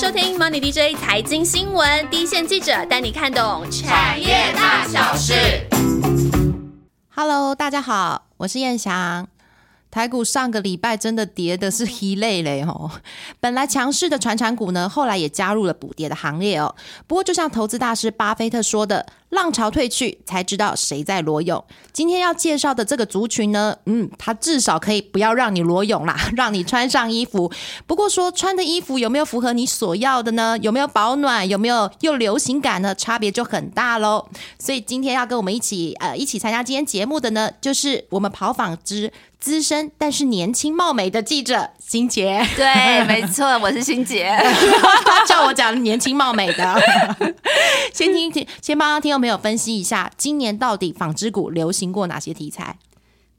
收听 Money DJ 财经新闻，第一线记者带你看懂产业大小事。Hello，大家好，我是燕翔。台股上个礼拜真的跌的是稀累嘞哦，本来强势的传产股呢，后来也加入了补跌的行列哦。不过，就像投资大师巴菲特说的。浪潮退去，才知道谁在裸泳。今天要介绍的这个族群呢，嗯，它至少可以不要让你裸泳啦，让你穿上衣服。不过说穿的衣服有没有符合你所要的呢？有没有保暖？有没有又流行感呢？差别就很大喽。所以今天要跟我们一起呃一起参加今天节目的呢，就是我们跑访之资深但是年轻貌美的记者欣杰。对，没错，我是欣杰。叫我讲年轻貌美的，先听听，先帮听众朋友分析一下，今年到底纺织股流行过哪些题材？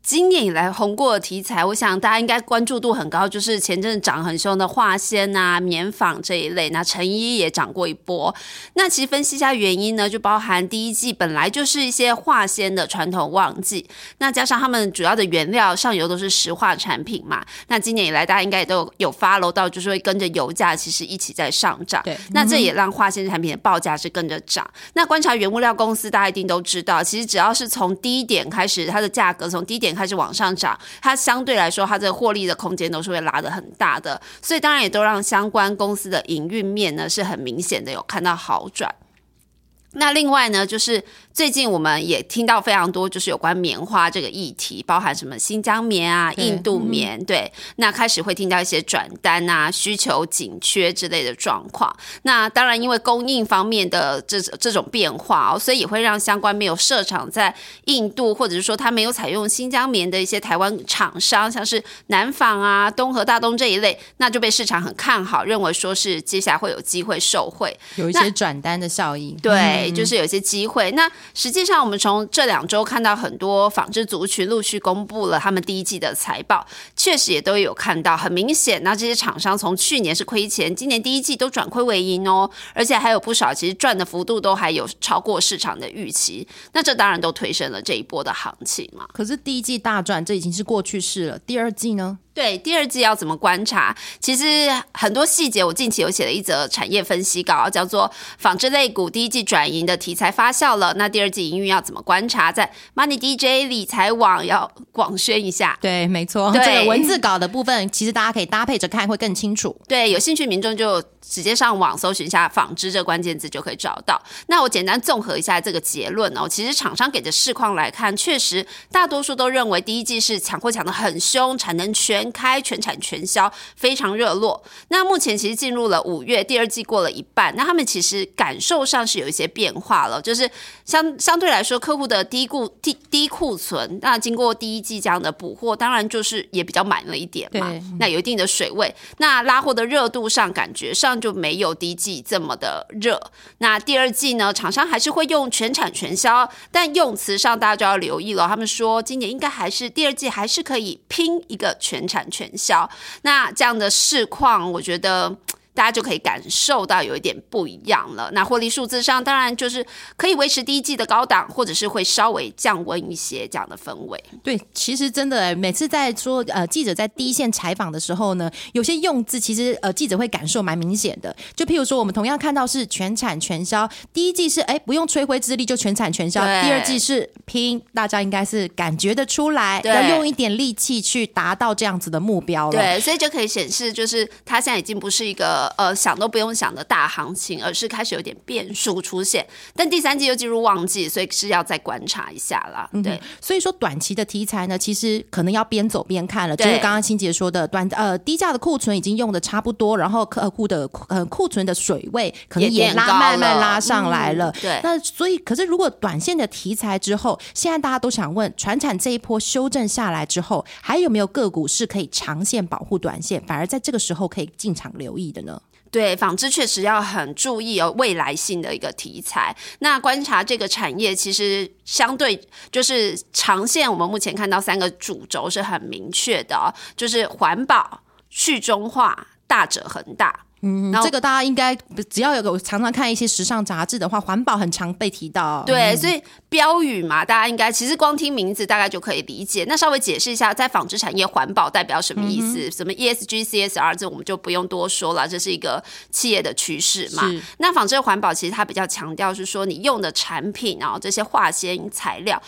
今年以来红过的题材，我想大家应该关注度很高，就是前阵涨很凶的化纤啊、棉纺这一类。那成衣也涨过一波。那其实分析一下原因呢，就包含第一季本来就是一些化纤的传统旺季，那加上他们主要的原料上游都是石化产品嘛。那今年以来大家应该也都有发楼到，就是会跟着油价其实一起在上涨。对，那这也让化纤产品的报价是跟着涨。那观察原物料公司，大家一定都知道，其实只要是从低点开始，它的价格从低点。开始往上涨，它相对来说，它的获利的空间都是会拉得很大的，所以当然也都让相关公司的营运面呢是很明显的有看到好转。那另外呢，就是。最近我们也听到非常多，就是有关棉花这个议题，包含什么新疆棉啊、印度棉，对，那开始会听到一些转单啊、需求紧缺之类的状况。那当然，因为供应方面的这这种变化哦，所以也会让相关没有设厂在印度，或者是说他没有采用新疆棉的一些台湾厂商，像是南纺啊、东和大东这一类，那就被市场很看好，认为说是接下来会有机会受惠，有一些转单的效应。对，就是有一些机会。那实际上，我们从这两周看到很多纺织族群陆续公布了他们第一季的财报，确实也都有看到很明显。那这些厂商从去年是亏钱，今年第一季都转亏为盈哦，而且还有不少其实赚的幅度都还有超过市场的预期。那这当然都推升了这一波的行情嘛。可是第一季大赚，这已经是过去式了。第二季呢？对第二季要怎么观察？其实很多细节，我近期有写了一则产业分析稿，叫做《纺织类股第一季转盈的题材发酵了》。那第二季营运要怎么观察？在 Money DJ 理财网要广宣一下。对，没错，这个文字稿的部分，其实大家可以搭配着看，会更清楚。对，有兴趣民众就直接上网搜寻一下“纺织”这关键字就可以找到。那我简单综合一下这个结论哦。其实厂商给的市况来看，确实大多数都认为第一季是抢货抢的很凶，产能全。开全产全销非常热络。那目前其实进入了五月，第二季过了一半，那他们其实感受上是有一些变化了，就是相相对来说，客户的低库低低库存，那经过第一季这样的补货，当然就是也比较满了一点嘛。那有一定的水位，那拉货的热度上感觉上就没有第一季这么的热。那第二季呢，厂商还是会用全产全销，但用词上大家就要留意了。他们说今年应该还是第二季还是可以拼一个全产。全销，那这样的市况，我觉得。大家就可以感受到有一点不一样了。那获利数字上，当然就是可以维持第一季的高档，或者是会稍微降温一些这样的氛围。对，其实真的，每次在说呃记者在第一线采访的时候呢，有些用字其实呃记者会感受蛮明显的。就譬如说，我们同样看到是全产全销，第一季是哎不用吹灰之力就全产全销，第二季是拼，大家应该是感觉得出来，要用一点力气去达到这样子的目标了。对，所以就可以显示，就是它现在已经不是一个。呃，想都不用想的大行情，而是开始有点变数出现。但第三季又进入旺季，所以是要再观察一下啦。对，所以说短期的题材呢，其实可能要边走边看了。就是刚刚清姐说的，短呃低价的库存已经用的差不多，然后客户的呃库存的水位可能也拉慢慢拉上来了。对，那所以可是如果短线的题材之后，现在大家都想问，船产这一波修正下来之后，还有没有个股是可以长线保护短线，反而在这个时候可以进场留意的呢？对，纺织确实要很注意哦，未来性的一个题材。那观察这个产业，其实相对就是长线，我们目前看到三个主轴是很明确的，就是环保、去中化、大者恒大。嗯，然后这个大家应该只要有个常常看一些时尚杂志的话，环保很常被提到。对，所以标语嘛，大家应该其实光听名字大概就可以理解。那稍微解释一下，在纺织产业环保代表什么意思？什么 ESG、CSR 这我们就不用多说了，这是一个企业的趋势嘛。那纺织的环保其实它比较强调是说，你用的产品啊，这些化纤材料。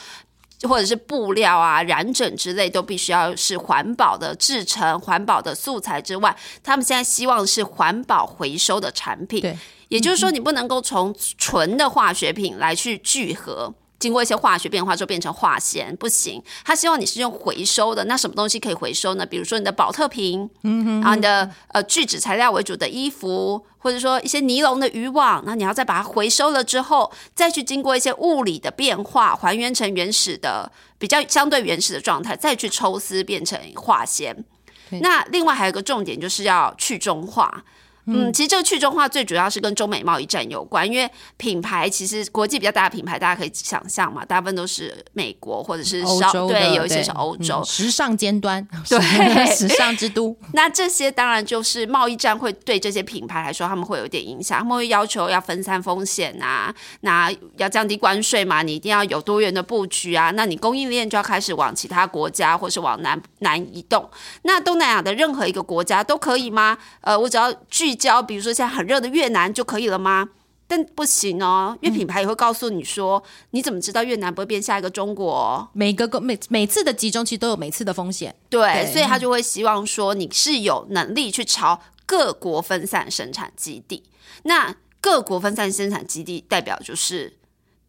或者是布料啊、染整之类，都必须要是环保的制成、环保的素材之外，他们现在希望是环保回收的产品。对，也就是说，你不能够从纯的化学品来去聚合。经过一些化学变化之后变成化纤，不行。他希望你是用回收的，那什么东西可以回收呢？比如说你的保特瓶，嗯哼，然后你的呃聚酯材料为主的衣服，或者说一些尼龙的渔网，那你要再把它回收了之后，再去经过一些物理的变化，还原成原始的比较相对原始的状态，再去抽丝变成化纤。那另外还有一个重点就是要去中化。嗯，其实这个去中化最主要是跟中美贸易战有关，因为品牌其实国际比较大的品牌，大家可以想象嘛，大部分都是美国或者是稍欧洲对，有一些是欧洲。嗯时尚尖端，对 时尚之都。那这些当然就是贸易战会对这些品牌来说，他们会有点影响，他们会要求要分散风险啊，那要降低关税嘛，你一定要有多元的布局啊，那你供应链就要开始往其他国家或是往南南移动。那东南亚的任何一个国家都可以吗？呃，我只要聚焦，比如说现在很热的越南就可以了吗？但不行哦，因为品牌也会告诉你说，你怎么知道越南不会变下一个中国哦、每个每每次的集中其实都有每次的风险。对，对所以他就会希望说你是有能力去朝各国分散生产基地。那各国分散生产基地代表就是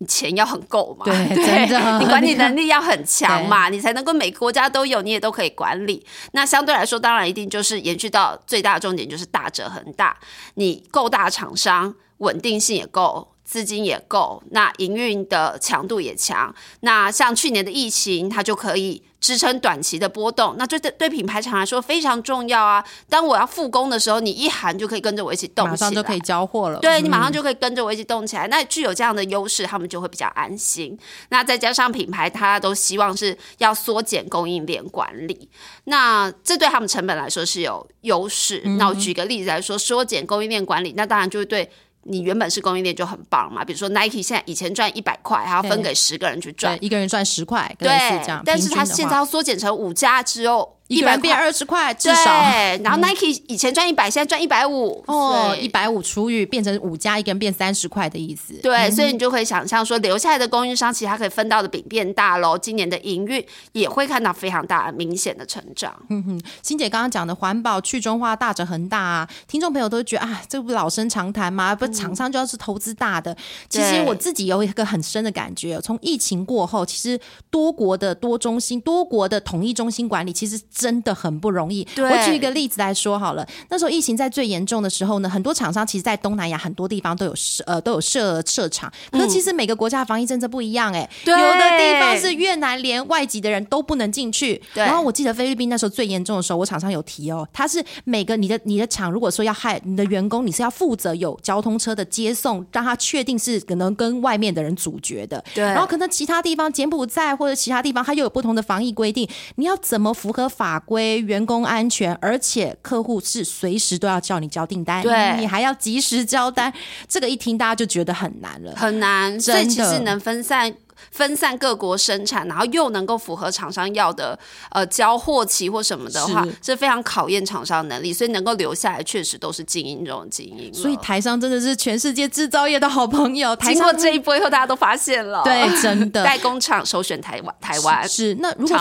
你钱要很够嘛，对 真的你管理能力要很强嘛，你才能够每个国家都有，你也都可以管理。那相对来说，当然一定就是延续到最大的重点，就是大者恒大，你够大厂商，稳定性也够。资金也够，那营运的强度也强。那像去年的疫情，它就可以支撑短期的波动，那对对对品牌厂来说非常重要啊。当我要复工的时候，你一喊就可以跟着我一起动起来，马上就可以交货了。对你马嗯上就可以跟着我一起动起来。那具有这样的优势，他们就会比较安心。那再加上品牌，它都希望是要缩减供应链管理，那这对他们成本来说是有优势。嗯那我举个例子来说，缩减供应链管理，那当然就会对。你原本是供应链就很棒嘛，比如说 Nike 现在以前赚一百块，还要分对给十个人去赚，，一个人赚十块，类似这样。但是它现在要缩减成五家之后，100一个人变二十块，至少，嗯然后 Nike 以前赚一百，现在赚一百五哦，一百五除以变成五加，一个人变三十块的意思。对，所以你就可以想象说，留下来的供应商其实他可以分到的饼变大喽，今年的营运也会看到非常大的明显的成长。嗯哼欣姐刚刚讲的环保去中化大者恒大啊，听众朋友都觉得啊，这不老生常谈吗？不，厂商就要是投资大的。其实我自己有一个很深的感觉，从疫情过后，其实多国的多中心、多国的统一中心管理，其实真的很不容易。我举一个例子来说好了，那时候疫情在最严重的时候呢，很多厂商其实，在东南亚很多地方都有设呃都有设设厂，可是其实每个国家的防疫政策不一样、哎、对有的地方是越南连外籍的人都不能进去，然后我记得菲律宾那时候最严重的时候，我厂商有提哦，他是每个你的你的厂如果说要害你的员工，你是要负责有交通车的接送，让他确定是可能跟外面的人阻绝的。对。然后可能其他地方柬埔寨或者其他地方，它又有不同的防疫规定，你要怎么符合法规、员工安全，而且客户是随时都要叫你交订单，对你还要及时交单，这个一听大家就觉得很难了。很难，所以其实能分散。分散各国生产，然后又能够符合厂商要的呃交货期或什么的话是，非常考验厂商能力。所以能够留下来，确实都是精英中的精英。所以台商真的是全世界制造业的好朋友，台 经商过这一波以后，大家都发现了，对真的代工厂首选台湾，台湾是，那如果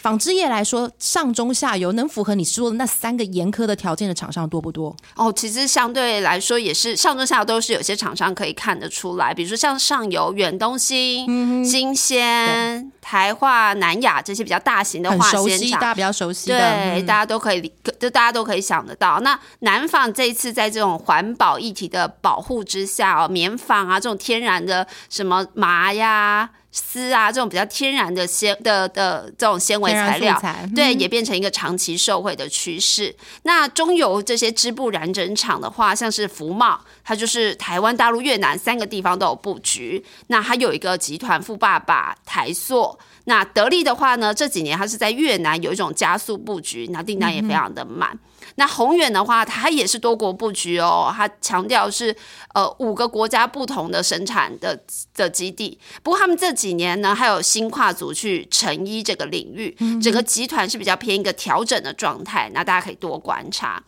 纺织业来说，上中下游能符合你说的那三个严苛的条件的厂商多不多？哦，其实相对来说也是上中下游都是有些厂商可以看得出来，比如说像上游远东新、嗯新鲜、台化、南亚这些比较大型的化纤厂大。家比较熟悉的。对，嗯大家都可以理，就大家都可以想得到。那南纺这一次在这种环保议题的保护之下哦，棉纺啊这种天然的什么麻呀、丝啊这种比较天然的纤的的这种纤维材料对，也变成一个长期受惠的趋势。那中油这些织布染整厂的话，像是福茂，它就是台湾、大陆、越南三个地方都有布局。那它有一个集团富爸爸台塑。那得力的话呢，这几年它是在越南有一种加速布局，那订单也非常的满。那宏远的话，它也是多国布局哦，它强调是呃五个国家不同的生产的的基地。不过他们这几年呢，还有新跨组去成衣这个领域，整个集团是比较偏一个调整的状态。那大家可以多观察。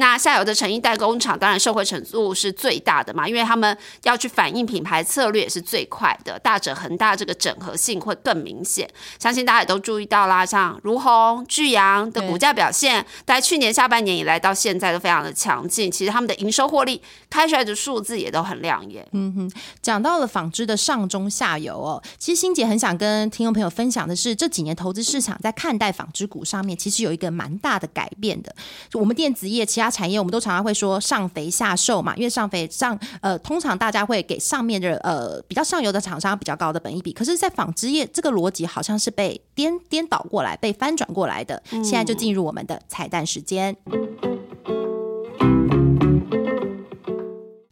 那下游的成衣代工厂当然受惠程度是最大的嘛，因为他们要去反映品牌策略也是最快的，大者恒大这个整合性会更明显。相信大家也都注意到啦，像如虹、巨阳的股价表现，在去年下半年以来到现在都非常的强劲。其实他们的营收获利开出来的数字也都很亮眼。嗯哼，讲到了纺织的上中下游哦，其实欣姐很想跟听众朋友分享的是，这几年投资市场在看待纺织股上面，其实有一个蛮大的改变的。我们电子业其他。产业我们都常常会说上肥下瘦嘛，因为上肥上呃，通常大家会给上面的呃比较上游的厂商比较高的本益比，可是，在纺织业这个逻辑好像是被颠颠倒过来、被翻转过来的。现在就进入我们的彩蛋时间。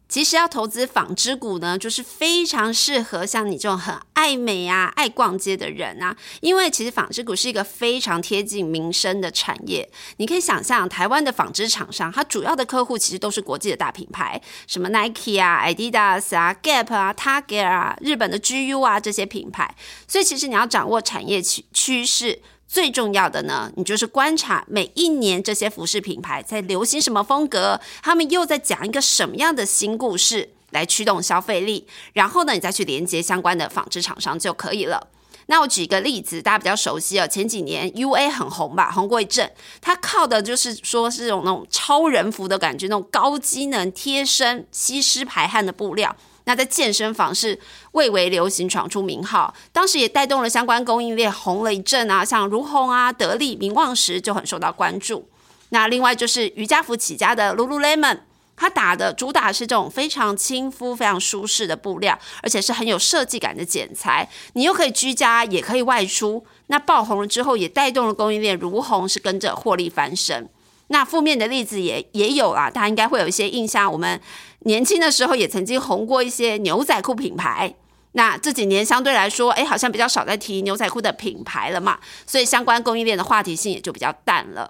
其实要投资纺织股呢，就是非常适合像你这种很爱美啊、爱逛街的人啊，因为其实纺织股是一个非常贴近民生的产业。你可以想象，台湾的纺织厂商，它主要的客户其实都是国际的大品牌，什么 Nike 啊、Adidas 啊、Gap 啊、Target 啊、日本的 GU 啊这些品牌。所以其实你要掌握产业趋趋势。最重要的呢，你就是观察每一年这些服饰品牌在流行什么风格，他们又在讲一个什么样的新故事来驱动消费力，然后呢，你再去连接相关的纺织厂商就可以了。那我举一个例子，大家比较熟悉哦，前几年 U A 很红吧，红过一阵，它靠的就是说是种那种超人服的感觉，那种高机能、贴身、吸湿排汗的布料。那在健身房是蔚为流行，闯出名号，当时也带动了相关供应链红了一阵啊，像如虹啊、得力、明旺时就很受到关注。那另外就是瑜伽服起家的 Lululemon，它打的主打是这种非常亲肤、非常舒适的布料，而且是很有设计感的剪裁，你又可以居家，也可以外出。那爆红了之后，也带动了供应链如虹是跟着获利翻身。那负面的例子也也有啦，大家应该会有一些印象。我们年轻的时候也曾经红过一些牛仔裤品牌。那这几年相对来说，哎，好像比较少在提牛仔裤的品牌了嘛，所以相关供应链的话题性也就比较淡了。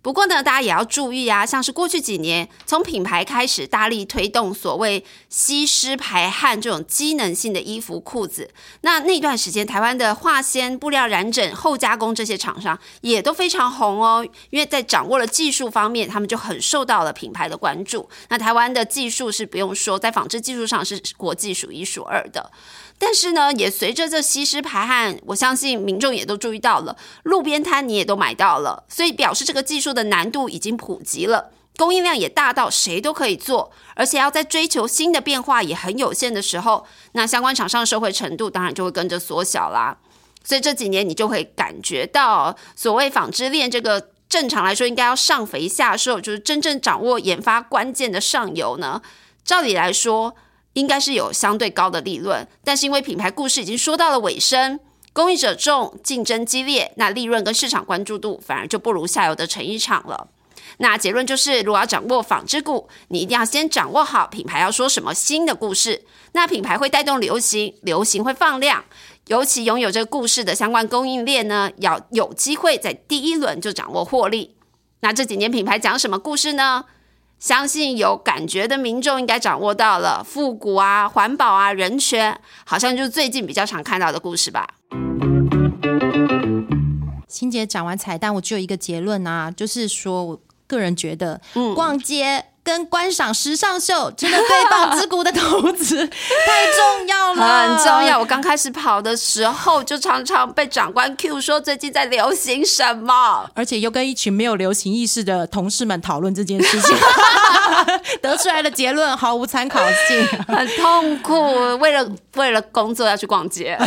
不过呢，大家也要注意啊，像是过去几年从品牌开始大力推动所谓吸湿排汗这种机能性的衣服裤子，那那段时间台湾的化纤、布料染整、后加工这些厂商也都非常红哦，因为在掌握了技术方面，他们就很受到了品牌的关注。那台湾的技术是不用说，在纺织技术上是国际数一数二的。但是呢，也随着这吸湿排汗，我相信民众也都注意到了，路边摊你也都买到了，所以表示这个技术的难度已经普及了，供应量也大到谁都可以做，而且要在追求新的变化也很有限的时候，那相关厂商的社会程度当然就会跟着缩小啦。所以这几年你就会感觉到，所谓纺织链这个正常来说应该要上肥下瘦，就是真正掌握研发关键的上游呢，照理来说。应该是有相对高的利润，但是因为品牌故事已经说到了尾声，供应者众，竞争激烈，那利润跟市场关注度反而就不如下游的成衣厂了。那结论就是，如果要掌握纺织股，你一定要先掌握好品牌要说什么新的故事。那品牌会带动流行，流行会放量，尤其拥有这个故事的相关供应链呢，要有机会在第一轮就掌握获利。那这几年品牌讲什么故事呢？相信有感觉的民众应该掌握到了复古啊、环保啊、人权，好像就是最近比较常看到的故事吧。欣姐讲完彩蛋，我只有一个结论啊，就是说我个人觉得，逛街。跟观赏时尚秀，真的对纺织股的投资太重要了，很重要。我刚开始跑的时候，就常常被长官 Q 说最近在流行什么，而且又跟一群没有流行意识的同事们讨论这件事情，得出来的结论毫无参考性，很痛苦。为了为了工作要去逛街，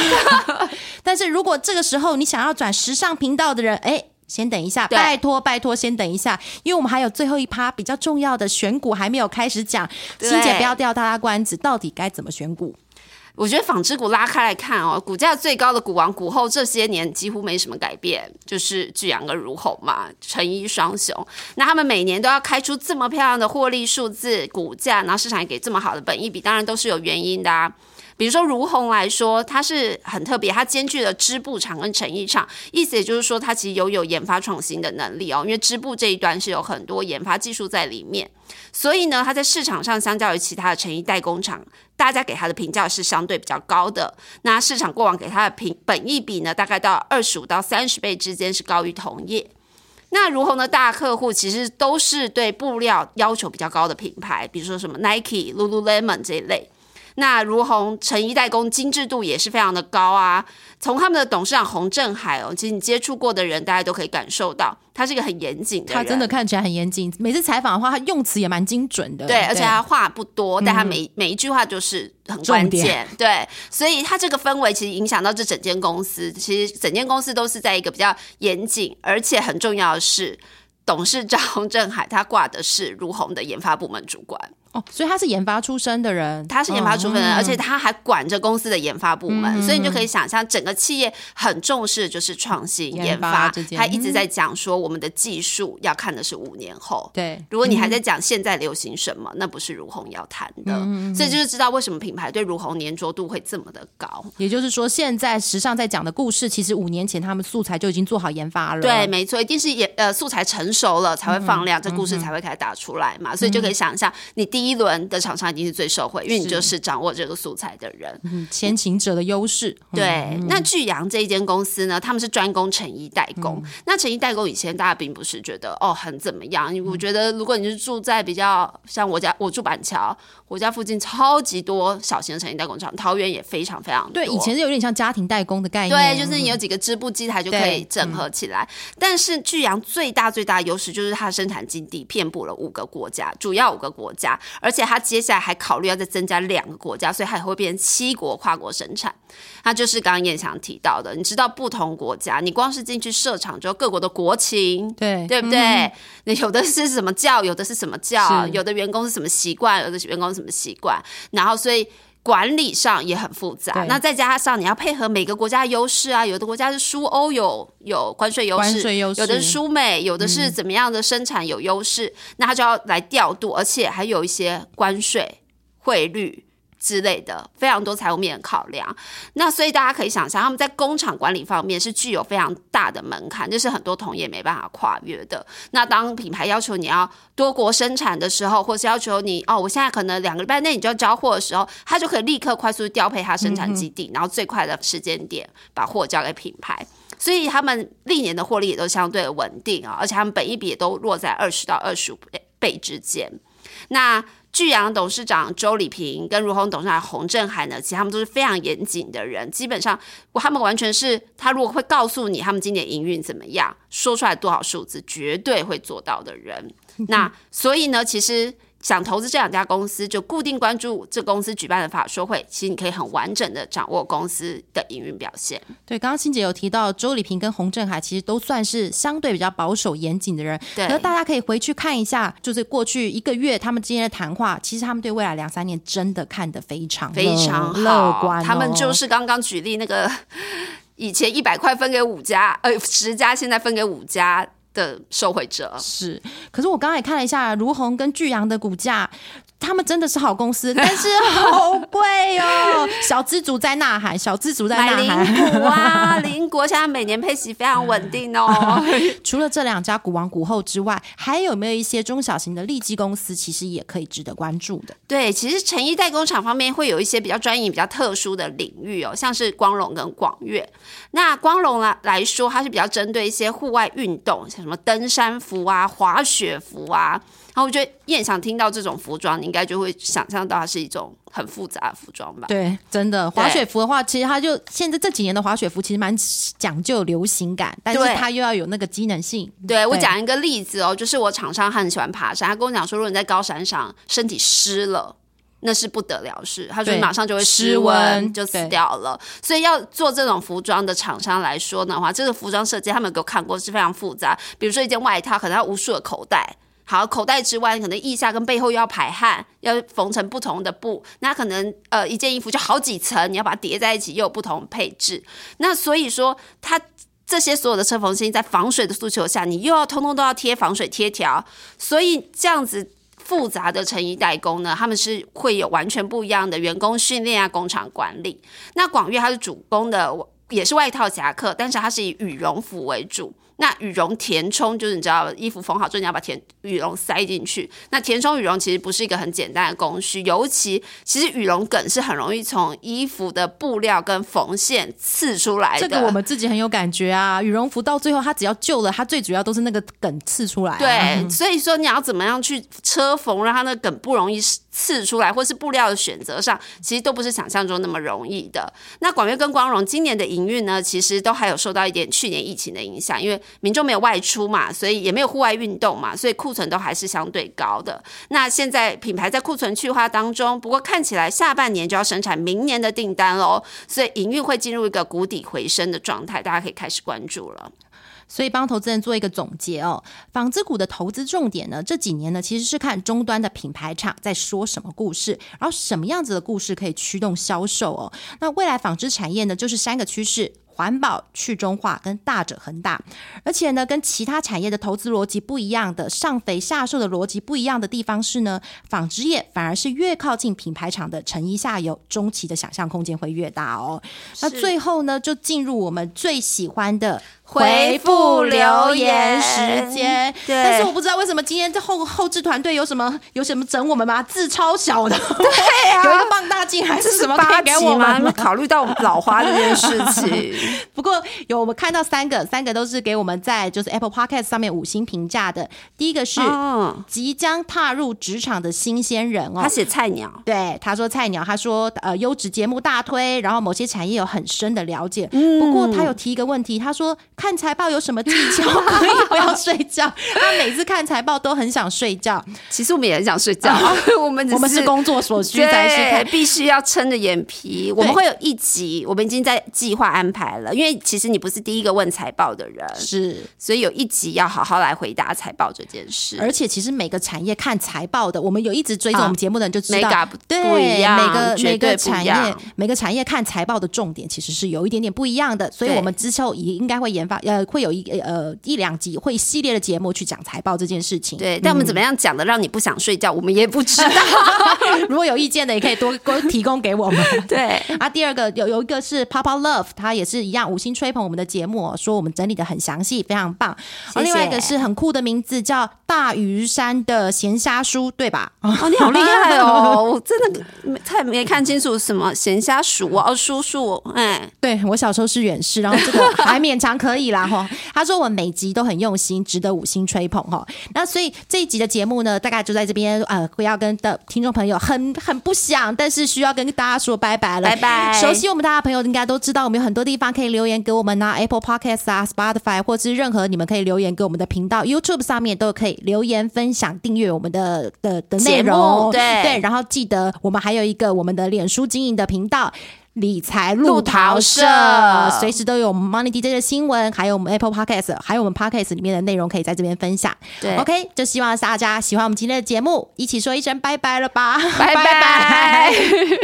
但是如果这个时候你想要转时尚频道的人，哎。先等一下，拜托拜托，先等一下，因为我们还有最后一趴比较重要的选股还没有开始讲，欣姐不要吊大家关子，到底该怎么选股？我觉得纺织股拉开来看哦，股价最高的股王股后这些年几乎没什么改变，就是巨阳跟如虹嘛，成衣双雄。那他们每年都要开出这么漂亮的获利数字，股价，然后市场也给这么好的本益比，当然都是有原因的啊。比如说如虹来说，它是很特别，它兼具了织布厂跟成衣厂，意思也就是说，它其实拥有研发创新的能力哦。因为织布这一端是有很多研发技术在里面，所以呢，它在市场上相较于其他的成衣代工厂，大家给它的评价是相对比较高的。那市场过往给它的评本益比呢，大概到二十五到三十倍之间是高于同业。那如虹的大客户其实都是对布料要求比较高的品牌，比如说什么 Nike、Lululemon 这一类。那如虹成衣代工精致度也是非常的高啊。从他们的董事长洪振海哦，其实你接触过的人，大家都可以感受到，他是一个很严谨的人。他真的看起来很严谨，每次采访的话，他用词也蛮精准的。对，而且他话不多，但他每每一句话就是很关键。对，所以他这个氛围其实影响到这整间公司。其实整间公司都是在一个比较严谨，而且很重要的是，董事长洪振海他挂的是如虹的研发部门主管。哦，所以他是研发出身的人，他是研发出身的人，而且他还管着公司的研发部门，所以你就可以想象，整个企业很重视就是创新研发，他一直在讲说我们的技术要看的是五年后。对，如果你还在讲现在流行什么，那不是如虹要谈的，所以就是知道为什么品牌对如虹粘着度会这么的高。也就是说，现在时尚在讲的故事，其实五年前他们素材就已经做好研发了。对，没错，一定是研呃素材成熟了才会放量，这故事才会开始打出来嘛。所以就可以想象，你第一轮的厂商一定是最受惠，因为你就是掌握这个素材的人，先行者的优势。对，那巨阳这一间公司呢，他们是专攻成衣代工。那成衣代工以前大家并不是觉得哦很怎么样，我觉得如果你是住在比较像我家，我住板桥，我家附近超级多小型的成衣代工厂，桃园也非常非常多。对，以前是有点像家庭代工的概念，对，就是你有几个织布机台就可以整合起来。但是巨阳最大最大的优势就是它的生产基地遍布了五个国家，主要五个国家，而且它接下来还考虑要再增加两个国家，所以它也会变成七国跨国生产。那就是刚刚燕翔提到的，你知道不同国家，你光是进去设厂之后，各国的国情，对对不对？那有的是什么教，有的是什么教，有的员工是什么习惯，有的员工是什么习惯，然后所以管理上也很复杂。那再加上你要配合每个国家的优势啊，有的国家是输欧有有关税优势，有的是输美，有的是怎么样的生产有优势，那他就要来调度，而且还有一些关税。汇率之类的非常多财务面考量，那所以大家可以想象，他们在工厂管理方面是具有非常大的门槛，就是很多同业没办法跨越的。那当品牌要求你要多国生产的时候，或是要求你哦，我现在可能两个礼拜内你就要交货的时候，他就可以立刻快速调配他生产基地，然后最快的时间点把货交给品牌，所以他们历年的获利也都相对稳定啊，而且他们本一比也都落在二十到二十五倍之间。那巨阳董事长周礼平跟如虹董事长洪振海呢，其实他们都是非常严谨的人，基本上他们完全是他如果会告诉你他们今年营运怎么样，说出来多少数字，绝对会做到的人。那所以呢，其实。想投资这两家公司，就固定关注这公司举办的法说会。其实你可以很完整的掌握公司的营运表现。对，刚刚欣姐有提到周礼平跟洪振海，其实都算是相对比较保守严谨的人。对，可是大家可以回去看一下，就是过去一个月他们之间的谈话，其实他们对未来两三年真的看得非常非常乐观。他们就是刚刚举例那个，以前一百块分给五家，呃，十家，现在分给五家。的受惠者是，可是我刚才也看了一下如虹跟巨阳的股价。他们真的是好公司，但是好贵哦。小资族在呐喊，小资族在呐喊。林股啊，林股现在每年配息非常稳定哦。除了这两家股王股后之外，还有没有一些中小型的利基公司，其实也可以值得关注的？对，其实成衣代工厂方面会有一些比较专业、比较特殊的领域哦，像是光荣跟广越。那光荣来来说，它是比较针对一些户外运动，像什么登山服啊、滑雪服啊。然后我觉得燕想听到这种服装，你应该就会想象到它是一种很复杂的服装吧？对，真的滑雪服的话，其实它就现在这几年的滑雪服其实蛮讲究流行感，但是它又要有那个机能性。对我讲一个例子哦，就是我厂商很喜欢爬山，他跟我讲说，如果你在高山上身体湿了，那是不得了事，他说马上就会失温就死掉了。所以要做这种服装的厂商来说的话，这个服装设计他们给我看过是非常复杂，比如说一件外套可能要无数的口袋。好，口袋之外，可能腋下跟背后又要排汗，要缝成不同的布。那可能呃，一件衣服就好几层，你要把它叠在一起，又有不同配置。那所以说，它这些所有的车缝芯在防水的诉求下，你又要通通都要贴防水贴条，所以这样子。复杂的成衣代工呢，他们是会有完全不一样的员工训练啊、工厂管理。那广越它是主攻的，也是外套夹克，但是它是以羽绒服为主。那羽绒填充就是你知道，衣服缝好之后你要把填羽绒塞进去。那填充羽绒其实不是一个很简单的工序，尤其其实羽绒梗是很容易从衣服的布料跟缝线刺出来的。这个我们自己很有感觉啊，羽绒服到最后它只要旧了，它最主要都是那个梗刺出来。对，所以说你要怎么样去车缝，让它那梗不容易刺出来，或是布料的选择上，其实都不是想象中那么容易的。那广越跟光荣今年的营运呢，其实都还有受到一点去年疫情的影响，因为民众没有外出嘛，所以也没有户外运动嘛，所以库存都还是相对高的。那现在品牌在库存去化当中，不过看起来下半年就要生产明年的订单喽，所以营运会进入一个谷底回升的状态，大家可以开始关注了。所以帮投资人做一个总结哦，纺织股的投资重点呢，这几年呢其实是看终端的品牌厂在说什么故事，然后什么样子的故事可以驱动销售哦。那未来纺织产业呢，就是三个趋势。环保、去中化跟大者恒大，而且呢，跟其他产业的投资逻辑不一样的，上肥下瘦的逻辑不一样的地方是呢，纺织业反而是越靠近品牌厂的成衣下游，中期的想象空间会越大哦。那最后呢，就进入我们最喜欢的。回复留言时间，但是我不知道为什么今天这后后置团队有什么有什么整我们吗？字超小的，对啊，有一个放大镜还是什么可以给我们？考虑到老花这件事情，不过有我们看到三个，三个都是给我们在就是 Apple Podcast 上面五星评价的。第一个是即将踏入职场的新鲜人哦，他写菜鸟，对，他说菜鸟，他说呃优质节目大推，然后某些产业有很深的了解。不过他有提一个问题，他说。看财报有什么技巧 可以不要睡觉？他每次看财报都很想睡觉。其实我们也很想睡觉，我们我们是工作所需才是看，必须要撑着眼皮。我们会有一集，我们已经在计划安排了。因为其实你不是第一个问财报的人，是，所以有一集要好好来回答财报这件事。而且其实每个产业看财报的，我们有一直追踪我们节目的人就知道，对，每个每个产业每个产业看财报的重点其实是有一点点不一样的。所以我们之后也应该会研发。呃，会有一呃一两集会系列的节目去讲财报这件事情。对，但我们怎么样讲的让你不想睡觉，我们也不知道。如果有意见的，也可以多多提供给我们。对啊，第二个有有一个是 Papa Love，他也是一样五星吹捧我们的节目，说我们整理的很详细，非常棒。另外一个是很酷的名字叫大屿山的咸虾叔，对吧？哦，你好厉害哦！我真的太没看清楚什么咸虾叔哦，叔叔。哎，对我小时候是远视，然后这个还勉强可以。啦哈，他说我们每集都很用心，值得五星吹捧哈。那所以这一集的节目呢，大概就在这边呃，会要跟的听众朋友很很不想，但是需要跟大家说拜拜了，拜拜。熟悉我们大家朋友应该都知道，我们有很多地方可以留言给我们呐，Apple Podcast 啊，Spotify 或是任何你们可以留言给我们的频道，YouTube 上面都可以留言分享订阅我们的的的内容，对对。然后记得我们还有一个我们的脸书经营的频道。理财路淘社，随时都有 Money DJ 的新闻，还有我们 Apple Podcast，还有我们 Podcast 里面的内容可以在这边分享。对，OK，就希望大家喜欢我们今天的节目，一起说一声拜拜了吧，拜拜。